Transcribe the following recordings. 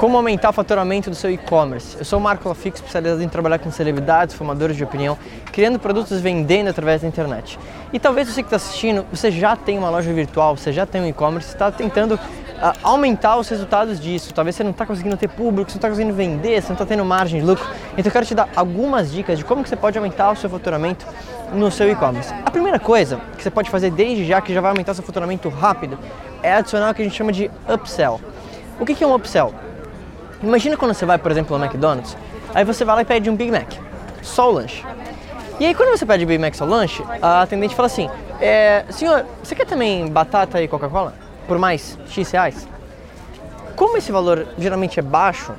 como aumentar o faturamento do seu e-commerce. Eu sou o Marco Lafix, especializado em trabalhar com celebridades, formadores de opinião, criando produtos e vendendo através da internet. E talvez você que está assistindo, você já tem uma loja virtual, você já tem um e-commerce, está tentando uh, aumentar os resultados disso. Talvez você não está conseguindo ter público, você não está conseguindo vender, você não está tendo margem de lucro. Então eu quero te dar algumas dicas de como que você pode aumentar o seu faturamento no seu e-commerce. A primeira coisa que você pode fazer desde já, que já vai aumentar seu faturamento rápido, é adicionar o que a gente chama de upsell. O que é um upsell? Imagina quando você vai, por exemplo, no McDonald's, aí você vai lá e pede um Big Mac, só o lanche. E aí quando você pede Big Mac só o lanche, a atendente fala assim, é, senhor, você quer também batata e Coca-Cola? Por mais X reais? Como esse valor geralmente é baixo,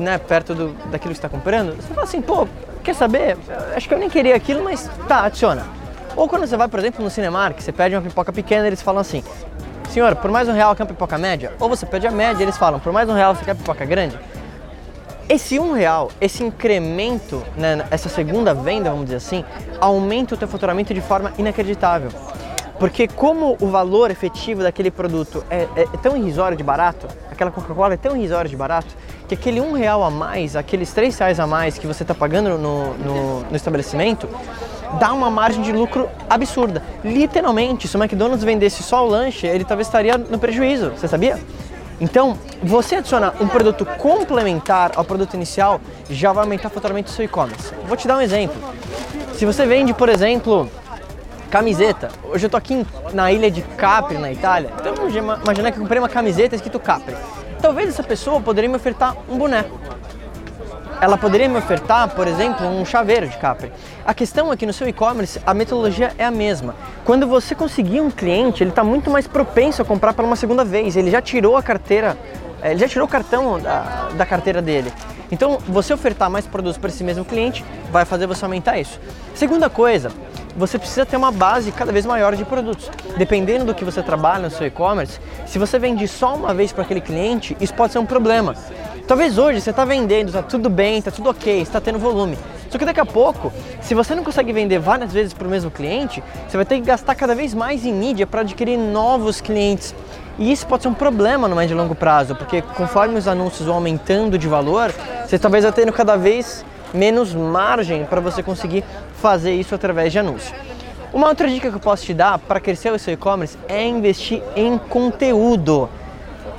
né, perto do, daquilo que você está comprando, você fala assim, pô, quer saber? Acho que eu nem queria aquilo, mas tá, adiciona. Ou quando você vai, por exemplo, no Cinemark, você pede uma pipoca pequena, eles falam assim, senhor, por mais um real quer uma pipoca média? Ou você pede a média, eles falam, por mais um real você quer pipoca grande? Esse um real, esse incremento, né, essa segunda venda, vamos dizer assim, aumenta o teu faturamento de forma inacreditável. Porque como o valor efetivo daquele produto é, é, é tão irrisório de barato, aquela Coca-Cola é tão irrisório de barato, que aquele um real a mais, aqueles três reais a mais que você está pagando no, no, no estabelecimento, dá uma margem de lucro absurda. Literalmente, se o McDonald's vendesse só o lanche, ele talvez estaria no prejuízo, você sabia? Então, você adicionar um produto complementar ao produto inicial já vai aumentar o faturamento do seu e-commerce. Vou te dar um exemplo. Se você vende, por exemplo, camiseta. Hoje eu tô aqui na ilha de Capri, na Itália. Então vamos imaginar que eu comprei uma camiseta escrito Capri. Talvez essa pessoa poderia me ofertar um boneco ela poderia me ofertar, por exemplo, um chaveiro de Capri. A questão é que no seu e-commerce a metodologia é a mesma. Quando você conseguir um cliente, ele está muito mais propenso a comprar pela uma segunda vez. Ele já tirou a carteira, eh, ele já tirou o cartão da, da carteira dele. Então, você ofertar mais produtos para esse mesmo cliente vai fazer você aumentar isso. Segunda coisa, você precisa ter uma base cada vez maior de produtos. Dependendo do que você trabalha no seu e-commerce, se você vende só uma vez para aquele cliente, isso pode ser um problema. Talvez hoje você está vendendo, está tudo bem, está tudo ok, está tendo volume. Só que daqui a pouco, se você não consegue vender várias vezes para o mesmo cliente, você vai ter que gastar cada vez mais em mídia para adquirir novos clientes. E isso pode ser um problema no médio e longo prazo, porque conforme os anúncios vão aumentando de valor, você talvez vai tendo cada vez menos margem para você conseguir fazer isso através de anúncio. Uma outra dica que eu posso te dar para crescer o seu e-commerce é investir em conteúdo.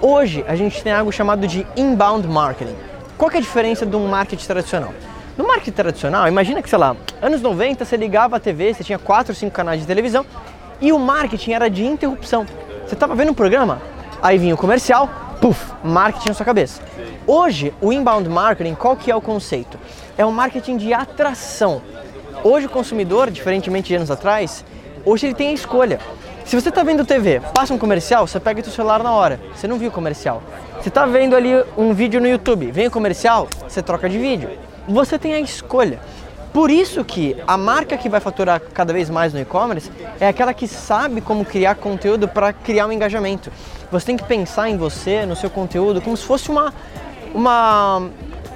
Hoje a gente tem algo chamado de inbound marketing. Qual é a diferença de um marketing tradicional? No marketing tradicional, imagina que, sei lá, anos 90 você ligava a TV, você tinha 4 ou 5 canais de televisão e o marketing era de interrupção. Você estava vendo um programa, aí vinha o comercial, puf, marketing na sua cabeça. Hoje, o inbound marketing, qual que é o conceito? É um marketing de atração. Hoje o consumidor, diferentemente de anos atrás, hoje ele tem a escolha. Se você está vendo TV, passa um comercial, você pega o seu celular na hora. Você não viu o comercial. Você está vendo ali um vídeo no YouTube, vem o comercial, você troca de vídeo. Você tem a escolha. Por isso que a marca que vai faturar cada vez mais no e-commerce é aquela que sabe como criar conteúdo para criar um engajamento. Você tem que pensar em você, no seu conteúdo, como se fosse uma, uma,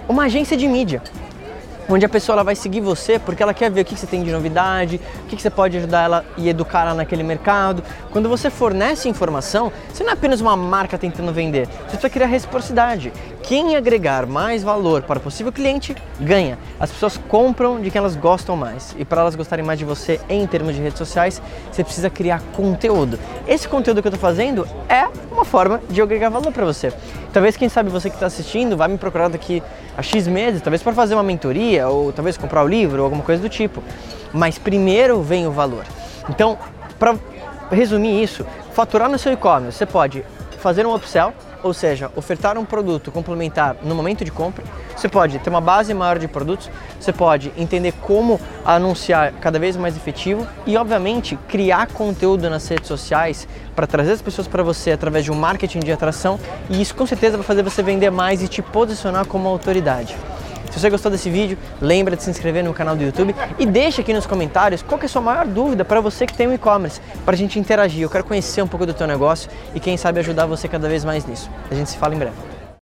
uma agência de mídia onde a pessoa ela vai seguir você porque ela quer ver o que você tem de novidade, o que você pode ajudar ela e educar ela naquele mercado. Quando você fornece informação, você não é apenas uma marca tentando vender, você precisa criar reciprocidade. Quem agregar mais valor para o possível cliente, ganha. As pessoas compram de quem elas gostam mais. E para elas gostarem mais de você em termos de redes sociais, você precisa criar conteúdo. Esse conteúdo que eu estou fazendo é uma forma de agregar valor para você. Talvez, quem sabe, você que está assistindo vai me procurar daqui a X meses, talvez para fazer uma mentoria ou talvez comprar o livro ou alguma coisa do tipo. Mas primeiro vem o valor. Então, para resumir isso, faturar no seu e-commerce, você pode fazer um upsell, ou seja, ofertar um produto complementar no momento de compra. Você pode ter uma base maior de produtos, você pode entender como anunciar cada vez mais efetivo e, obviamente, criar conteúdo nas redes sociais para trazer as pessoas para você através de um marketing de atração e isso com certeza vai fazer você vender mais e te posicionar como autoridade. Se você gostou desse vídeo, lembra de se inscrever no canal do YouTube e deixa aqui nos comentários qual é a sua maior dúvida para você que tem um e-commerce, para a gente interagir. Eu quero conhecer um pouco do teu negócio e quem sabe ajudar você cada vez mais nisso. A gente se fala em breve.